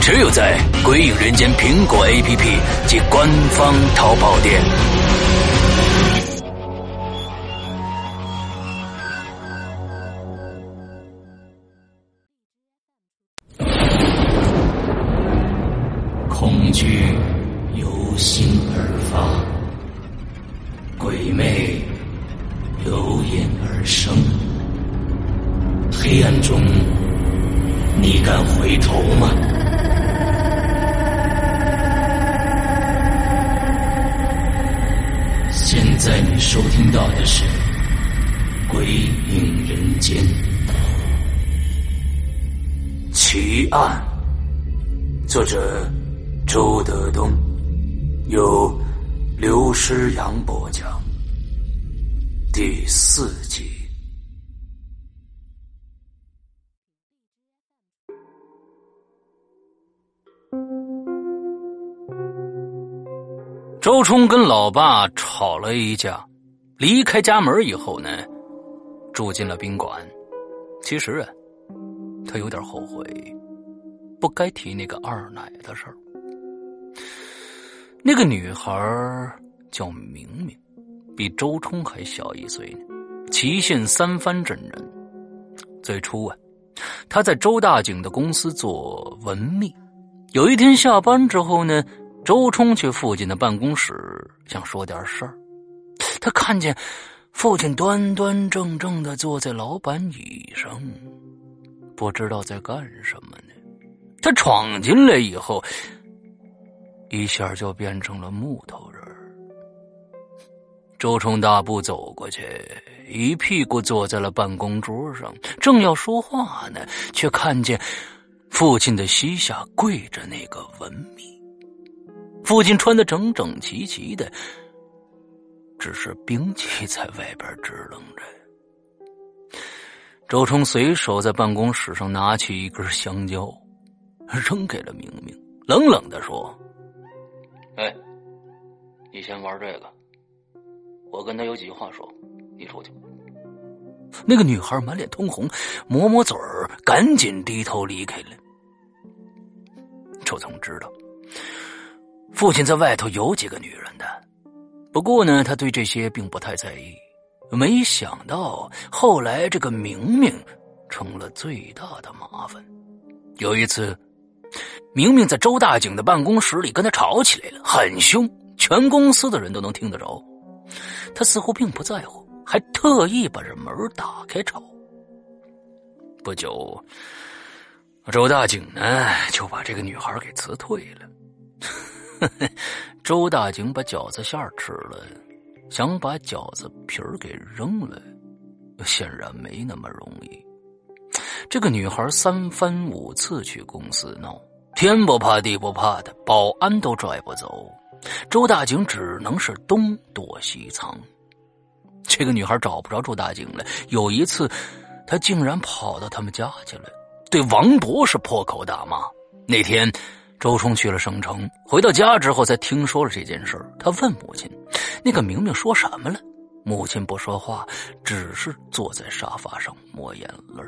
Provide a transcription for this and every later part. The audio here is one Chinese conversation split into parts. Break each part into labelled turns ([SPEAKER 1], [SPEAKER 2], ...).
[SPEAKER 1] 只有在《鬼影人间》苹果 APP 及官方淘宝店。恐惧由心而发，鬼魅由眼而生。黑暗中，你敢回头吗？收听到的是《鬼影人间》奇案，作者周德东，由刘诗阳播讲，第四集。周冲跟老爸吵了一架，离开家门以后呢，住进了宾馆。其实啊，他有点后悔，不该提那个二奶的事儿。那个女孩叫明明，比周冲还小一岁呢，祁县三藩镇人。最初啊，她在周大景的公司做文秘。有一天下班之后呢。周冲去父亲的办公室，想说点事儿。他看见父亲端端正正的坐在老板椅上，不知道在干什么呢。他闯进来以后，一下就变成了木头人。周冲大步走过去，一屁股坐在了办公桌上，正要说话呢，却看见父亲的膝下跪着那个文秘。父亲穿的整整齐齐的，只是兵器在外边支棱着。周冲随手在办公室上拿起一根香蕉，扔给了明明，冷冷的说：“哎，你先玩这个，我跟他有几句话说，你出去。”那个女孩满脸通红，抹抹嘴儿，赶紧低头离开了。周冲知道。父亲在外头有几个女人的，不过呢，他对这些并不太在意。没想到后来这个明明成了最大的麻烦。有一次，明明在周大景的办公室里跟他吵起来了，很凶，全公司的人都能听得着。他似乎并不在乎，还特意把这门打开吵。不久，周大景呢就把这个女孩给辞退了。周大景把饺子馅吃了，想把饺子皮儿给扔了，显然没那么容易。这个女孩三番五次去公司闹，天不怕地不怕的，保安都拽不走。周大景只能是东躲西藏。这个女孩找不着周大景了。有一次，她竟然跑到他们家去了，对王博是破口大骂。那天。周冲去了省城，回到家之后才听说了这件事他问母亲：“那个明明说什么了？”母亲不说话，只是坐在沙发上抹眼泪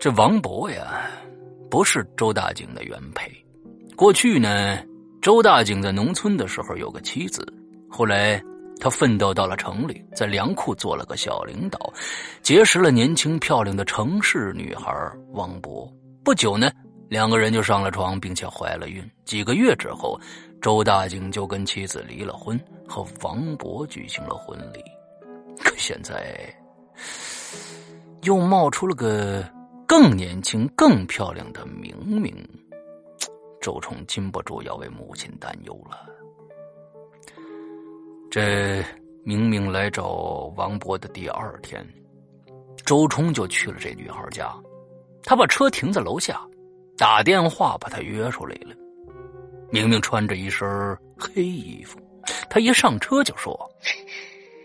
[SPEAKER 1] 这王博呀，不是周大景的原配。过去呢，周大景在农村的时候有个妻子，后来他奋斗到了城里，在粮库做了个小领导，结识了年轻漂亮的城市女孩王博。不久呢。两个人就上了床，并且怀了孕。几个月之后，周大景就跟妻子离了婚，和王博举行了婚礼。可现在，又冒出了个更年轻、更漂亮的明明。周冲禁不住要为母亲担忧了。这明明来找王博的第二天，周冲就去了这女孩家，他把车停在楼下。打电话把他约出来了。明明穿着一身黑衣服，他一上车就说：“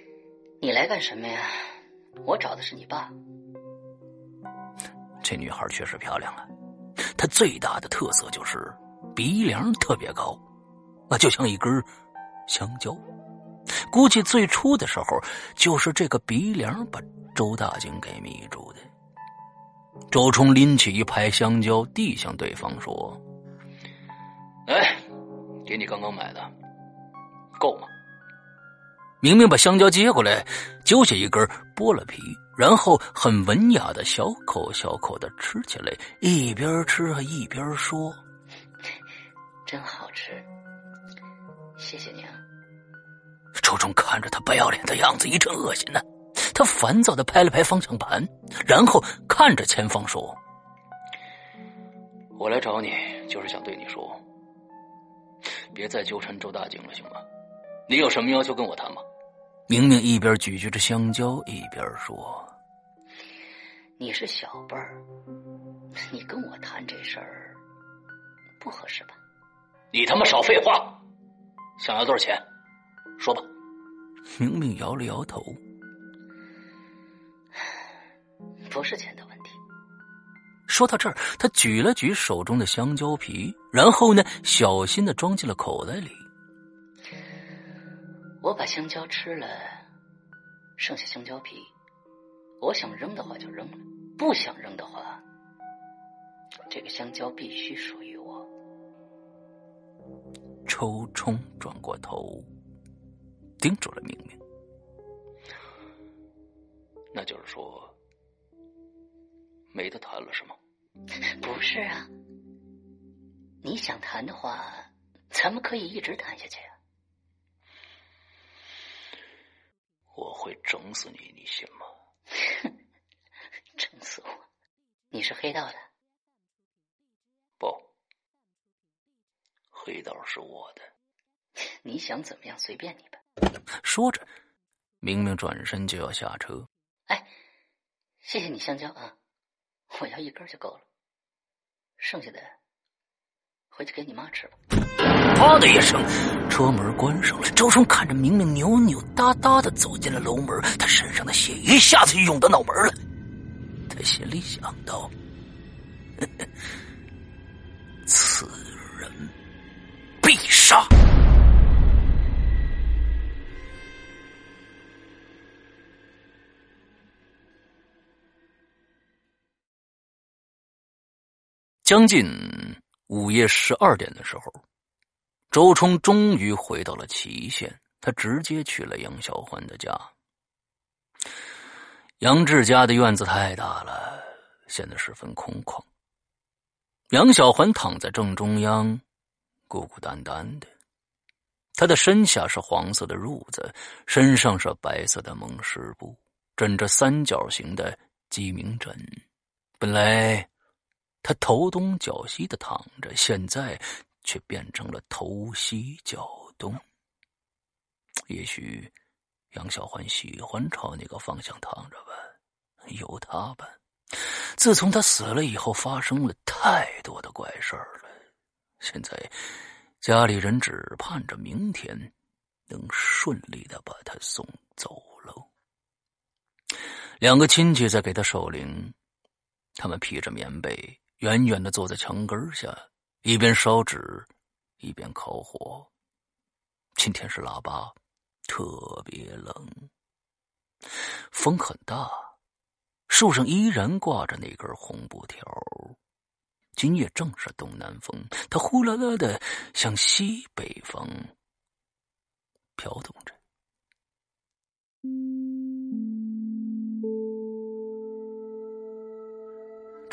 [SPEAKER 2] 你来干什么呀？我找的是你爸。”
[SPEAKER 1] 这女孩确实漂亮啊，她最大的特色就是鼻梁特别高，啊，就像一根香蕉。估计最初的时候，就是这个鼻梁把周大景给迷住的。周冲拎起一排香蕉，递向对方说：“哎，给你刚刚买的，够吗？”明明把香蕉接过来，揪下一根，剥了皮，然后很文雅的小口小口的吃起来，一边吃还一边说：“
[SPEAKER 2] 真好吃，谢谢你啊。”
[SPEAKER 1] 周冲看着他不要脸的样子，一阵恶心呢。他烦躁的拍了拍方向盘，然后看着前方说：“我来找你，就是想对你说，别再纠缠周大景了，行吗？你有什么要求跟我谈吗？”明明一边咀嚼着香蕉，一边说：“
[SPEAKER 2] 你是小辈儿，你跟我谈这事儿不合适吧？”
[SPEAKER 1] 你他妈少废话！想要多少钱？说吧。明明摇了摇头，
[SPEAKER 2] 不是钱的问题。
[SPEAKER 1] 说到这儿，他举了举手中的香蕉皮，然后呢，小心的装进了口袋里。
[SPEAKER 2] 我把香蕉吃了，剩下香蕉皮，我想扔的话就扔了，不想扔的话，这个香蕉必须属于我。
[SPEAKER 1] 抽冲转过头。盯住了明明，那就是说没得谈了，是吗？
[SPEAKER 2] 不是啊，你想谈的话，咱们可以一直谈下去啊。
[SPEAKER 1] 我会整死你，你信吗？
[SPEAKER 2] 整死我？你是黑道的？
[SPEAKER 1] 不，黑道是我的。
[SPEAKER 2] 你想怎么样？随便你吧。
[SPEAKER 1] 说着，明明转身就要下车。
[SPEAKER 2] 哎，谢谢你香蕉啊，我要一根就够了，剩下的回去给你妈吃吧。
[SPEAKER 1] 啪的一声，车门关上了。周冲看着明明扭扭哒哒的走进了楼门，他身上的血一下子就涌到脑门了。他心里想到：此将近午夜十二点的时候，周冲终于回到了祁县。他直接去了杨小环的家。杨志家的院子太大了，显得十分空旷。杨小环躺在正中央，孤孤单单的。他的身下是黄色的褥子，身上是白色的蒙湿布，枕着三角形的鸡鸣枕。本来。他头东脚西的躺着，现在却变成了头西脚东。也许杨小环喜欢朝那个方向躺着吧，由他吧。自从他死了以后，发生了太多的怪事儿了。现在家里人只盼着明天能顺利的把他送走喽。两个亲戚在给他守灵，他们披着棉被。远远的坐在墙根下，一边烧纸，一边烤火。今天是腊八，特别冷，风很大，树上依然挂着那根红布条。今夜正是东南风，它呼啦啦的向西北方飘动着。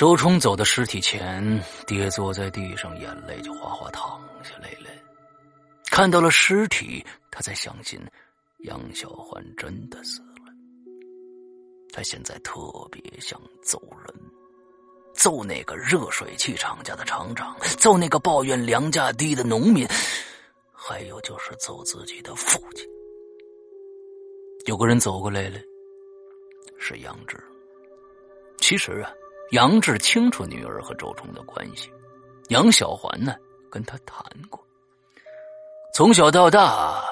[SPEAKER 1] 周冲走到尸体前，跌坐在地上，眼泪就哗哗淌下来了。看到了尸体，他才相信杨小环真的死了。他现在特别想揍人，揍那个热水器厂家的厂长，揍那个抱怨粮价低的农民，还有就是揍自己的父亲。有个人走过来了，是杨志。其实啊。杨志清楚女儿和周冲的关系，杨小环呢跟他谈过，从小到大，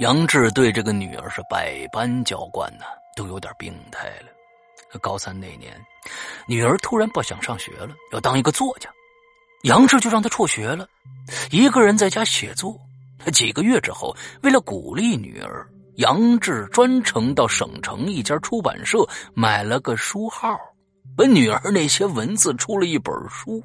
[SPEAKER 1] 杨志对这个女儿是百般娇惯呢，都有点病态了。高三那年，女儿突然不想上学了，要当一个作家，杨志就让她辍学了，一个人在家写作。几个月之后，为了鼓励女儿，杨志专程到省城一家出版社买了个书号，把女儿那些文字出了一本书，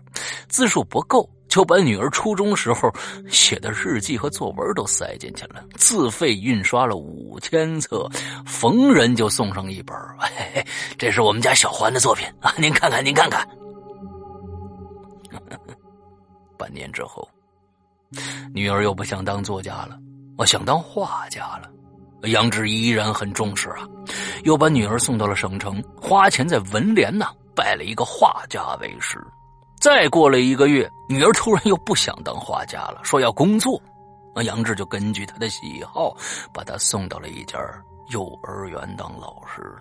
[SPEAKER 1] 字数不够。就把女儿初中时候写的日记和作文都塞进去了，自费印刷了五千册，逢人就送上一本。这是我们家小环的作品啊，您看看，您看看。半年之后，女儿又不想当作家了，我想当画家了。杨志依然很重视啊，又把女儿送到了省城，花钱在文联呢拜了一个画家为师。再过了一个月，女儿突然又不想当画家了，说要工作。那杨志就根据她的喜好，把她送到了一家幼儿园当老师。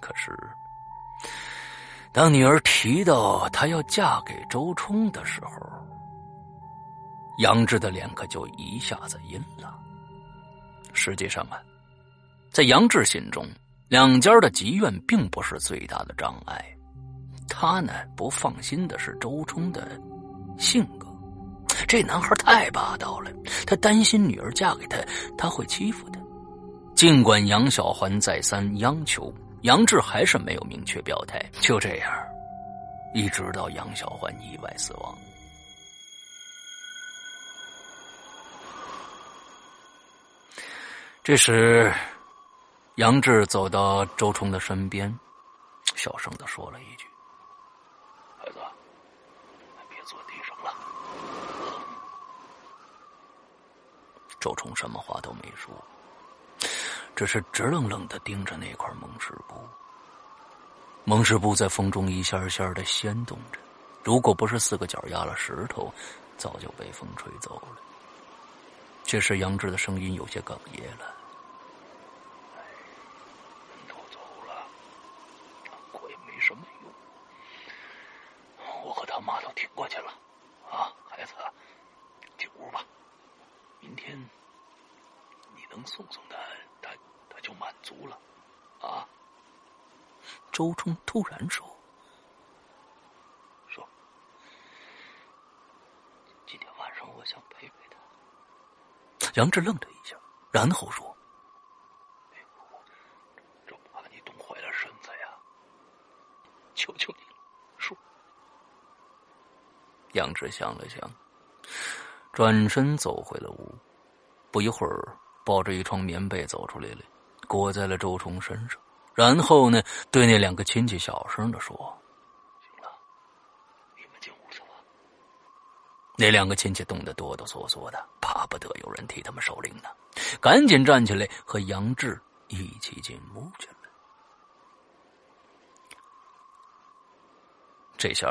[SPEAKER 1] 可是，当女儿提到她要嫁给周冲的时候，杨志的脸可就一下子阴了。实际上啊，在杨志心中，两家的积怨并不是最大的障碍。他呢不放心的是周冲的性格，这男孩太霸道了，他担心女儿嫁给他，他会欺负他。尽管杨小环再三央求，杨志还是没有明确表态。就这样，一直到杨小环意外死亡。这时，杨志走到周冲的身边，小声的说了一句。孩子，别坐地上了周冲什么话都没说，只是直愣愣的盯着那块蒙氏布。蒙氏布在风中一下下的掀动着，如果不是四个角压了石头，早就被风吹走了。这时，杨志的声音有些哽咽了：“
[SPEAKER 3] 都走了，鬼没什么用。我和他妈都挺过去了。啊，孩子，进屋吧。”明天你能送送他，他他就满足了，啊！
[SPEAKER 1] 周冲突然说：“
[SPEAKER 3] 说，今天晚上我想陪陪他。”
[SPEAKER 1] 杨志愣了一下，然后说：“
[SPEAKER 3] 这怕你冻坏了身子呀，求求你了，说。”
[SPEAKER 1] 杨志想了想。转身走回了屋，不一会儿，抱着一床棉被走出来了，裹在了周冲身上。然后呢，对那两个亲戚小声的说：“
[SPEAKER 3] 行了，你们进屋去吧。”
[SPEAKER 1] 那两个亲戚冻得哆哆嗦嗦的，巴不得有人替他们守灵呢，赶紧站起来和杨志一起进屋去了。这下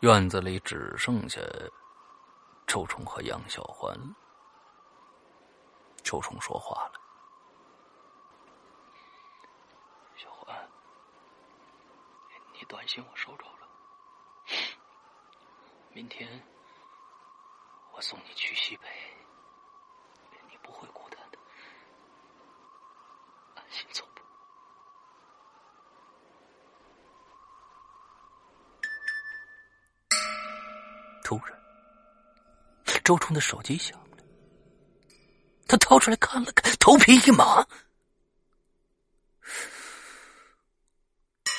[SPEAKER 1] 院子里只剩下……周冲和杨小环，周冲说话了：“
[SPEAKER 3] 小环，你短信我收着了，明天我送你去西北，你不会孤单的，安心走吧。”
[SPEAKER 1] 突然。周冲的手机响了，他掏出来看了看，头皮一麻，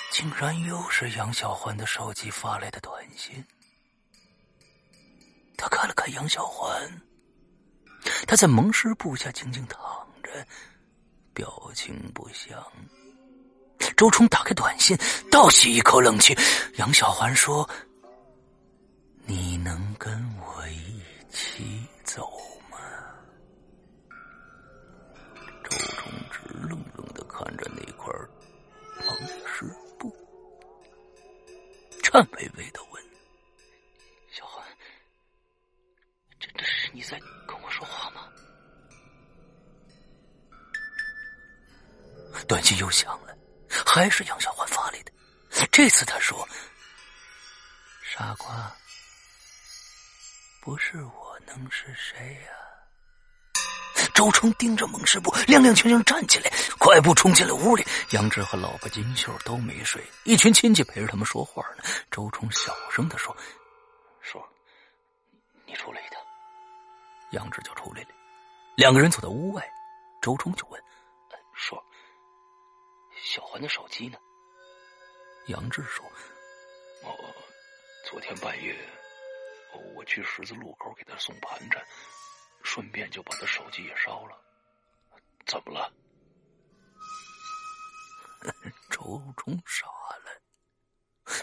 [SPEAKER 1] 竟然又是杨小欢的手机发来的短信。杨小环，他在蒙氏布下静静躺着，表情不详。周冲打开短信，倒吸一口冷气。杨小环说：“你能跟我一？”起走吗？周冲直愣愣的看着那块蒙尸布，颤巍巍的响了，还是杨小环发来的。这次他说：“傻瓜。”不是我，能是谁呀？周冲盯着孟师部，踉踉跄跄站起来，快步冲进了屋里。杨志和老婆金秀都没睡，一群亲戚陪着他们说话呢。周冲小声的说：“
[SPEAKER 3] 叔，你出来一趟。”
[SPEAKER 1] 杨志就出来了。两个人走到屋外，周冲就问：“
[SPEAKER 3] 叔，小环的手机呢？”
[SPEAKER 1] 杨志说：“
[SPEAKER 3] 哦，昨天半夜我去十字路口给他送盘缠，顺便就把他手机也烧了。怎么了？”
[SPEAKER 1] 周冲傻了，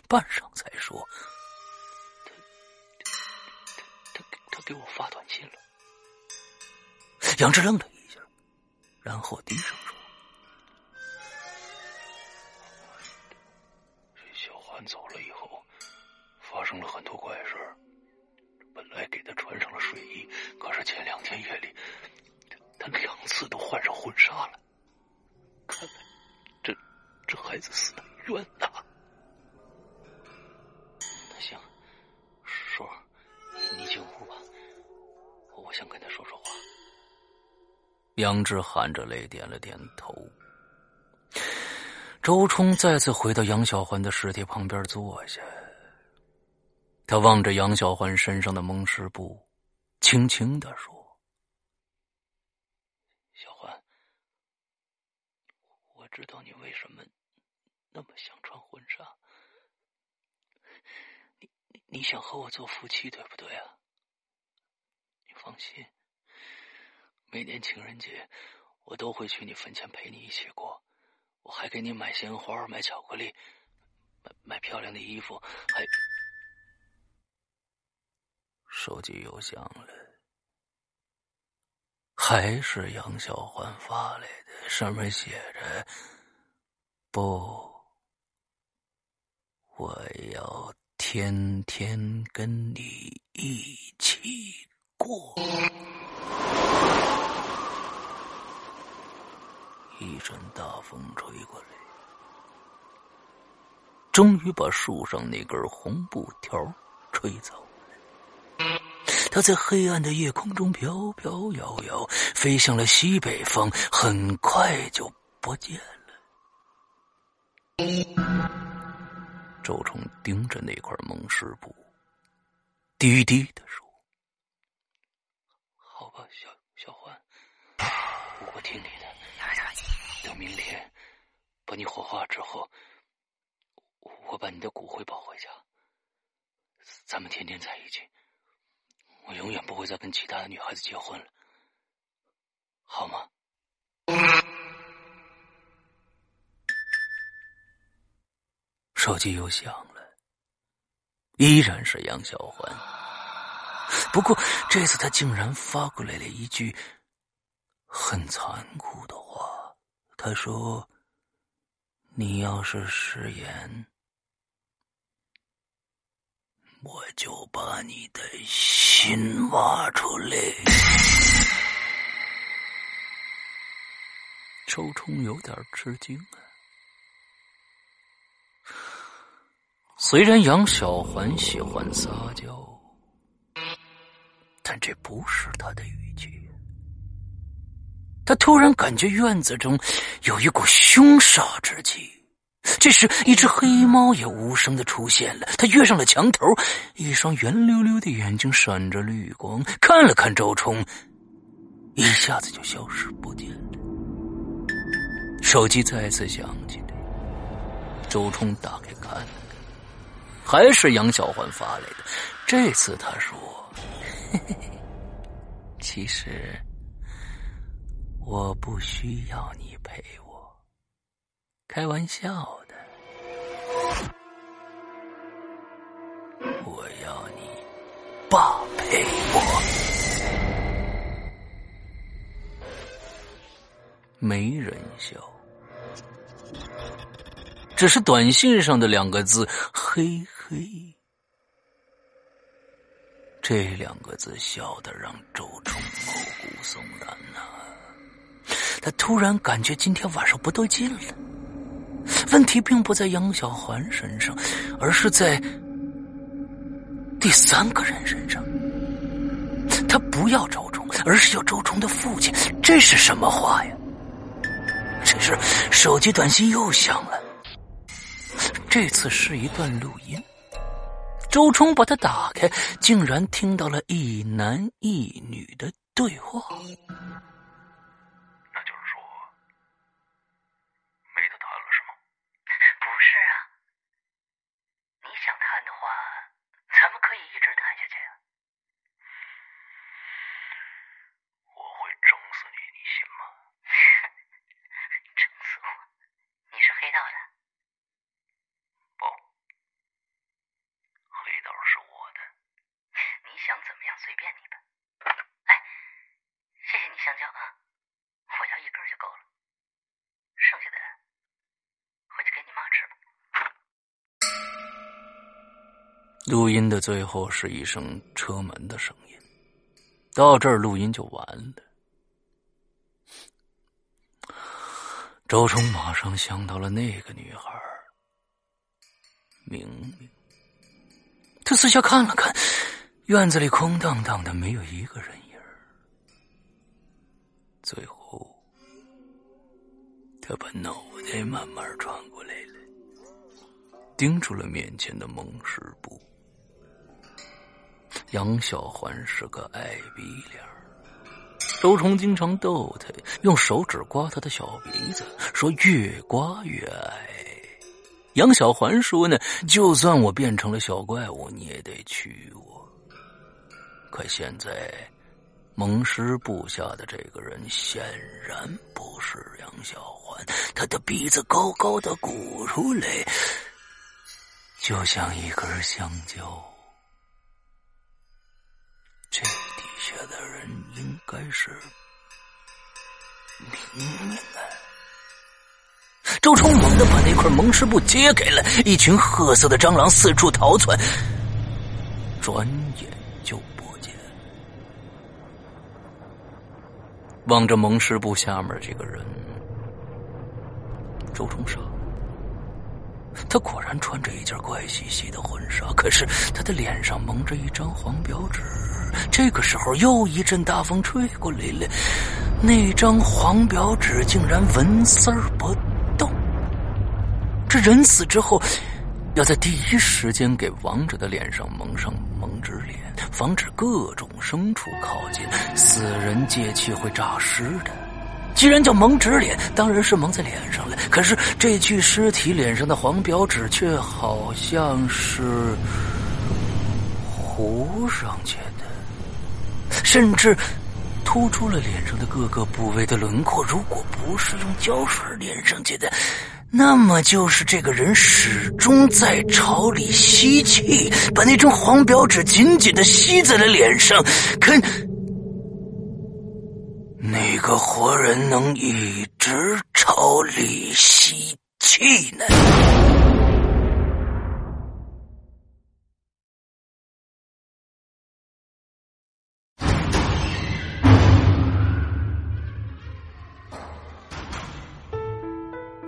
[SPEAKER 1] 半晌才说：“
[SPEAKER 3] 他他他他给我发短信了。”
[SPEAKER 1] 杨志愣了一下，然后低声
[SPEAKER 3] 生了很多怪事本来给他穿上了睡衣，可是前两天夜里，他两次都换上婚纱了。看来，这这孩子死的冤呐！那行，叔，你进屋吧，我想跟他说说话。”
[SPEAKER 1] 杨志含着泪点了点头。周冲再次回到杨小环的尸体旁边坐下，他望着杨小环身上的蒙尸布，轻轻的说：“
[SPEAKER 3] 小环，我知道你为什么那么想穿婚纱，你你想和我做夫妻，对不对啊？你放心。”每年情人节，我都会去你坟前陪你一起过。我还给你买鲜花、买巧克力、买买漂亮的衣服，还……
[SPEAKER 1] 手机又响了，还是杨小环发来的，上面写着：“不，我要天天跟你一起过。”一阵大风吹过来，终于把树上那根红布条吹走。它在黑暗的夜空中飘飘摇摇，飞向了西北方，很快就不见了。周冲盯着那块蒙尸布，低低的说：“
[SPEAKER 3] 好吧，小小欢，我听你的。”等明天把你火化之后，我把你的骨灰抱回家，咱们天天在一起。我永远不会再跟其他的女孩子结婚了，好吗？
[SPEAKER 1] 手机又响了，依然是杨小环。不过这次他竟然发过来了一句很残酷的话。他说：“你要是食言，我就把你的心挖出来。”周冲有点吃惊啊。虽然杨小环喜欢撒娇，但这不是他的语气。他突然感觉院子中有一股凶煞之气。这时，一只黑猫也无声的出现了。它跃上了墙头，一双圆溜溜的眼睛闪着绿光，看了看周冲，一下子就消失不见了。手机再次响起来，周冲打开看了看，还是杨小环发来的。这次他说：“嘿嘿其实……”我不需要你陪我，开玩笑的。我要你爸陪我。没人笑，只是短信上的两个字“嘿嘿”，这两个字笑得让周冲毛骨悚然呐。他突然感觉今天晚上不对劲了。问题并不在杨小环身上，而是在第三个人身上。他不要周冲，而是要周冲的父亲。这是什么话呀？这时，手机短信又响了。这次是一段录音。周冲把它打开，竟然听到了一男一女的对话。那就是说，
[SPEAKER 3] 没得谈了，是吗？
[SPEAKER 2] 不是啊，你想谈的话，咱们可以一直谈下去啊。
[SPEAKER 3] 我会整死你，你信吗？
[SPEAKER 2] 整死我？你是黑道的？
[SPEAKER 3] 不，黑道是我的。
[SPEAKER 2] 你想怎么样，随便你吧。哎，谢谢你香蕉啊，我要一根就够了，剩下的回去给你妈吃吧。
[SPEAKER 1] 录音的最后是一声车门的声音，到这儿录音就完了。周冲马上想到了那个女孩，明明。他四下看了看，院子里空荡荡的，没有一个人影最后，他把脑袋慢慢转过来了，盯住了面前的蒙师部。杨小环是个矮鼻梁。周冲经常逗他，用手指刮他的小鼻子，说越刮越矮。杨小环说呢，就算我变成了小怪物，你也得娶我。可现在，蒙师部下的这个人显然不是杨小环，他的鼻子高高的鼓出来，就像一根香蕉。这底下的人应该是明明啊！周冲猛地把那块蒙尸布揭开了，一群褐色的蟑螂四处逃窜，转眼就不见了。望着蒙师部下面这个人，周冲生。他果然穿着一件怪兮兮的婚纱，可是他的脸上蒙着一张黄表纸。这个时候，又一阵大风吹过来了，那张黄表纸竟然纹丝儿不动。这人死之后，要在第一时间给亡者的脸上蒙上蒙纸脸，防止各种牲畜靠近，死人借气会诈尸的。既然叫蒙纸脸，当然是蒙在脸上了。可是这具尸体脸上的黄表纸却好像是糊上去的，甚至突出了脸上的各个部位的轮廓。如果不是用胶水粘上去的，那么就是这个人始终在朝里吸气，把那张黄表纸紧紧的吸在了脸上。可。哪个活人能一直朝里吸气呢？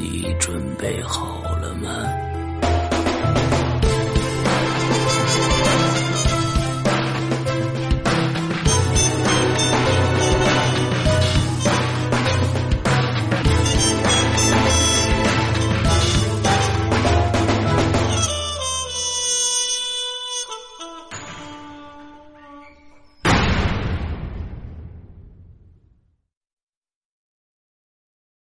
[SPEAKER 1] 你准备好了吗？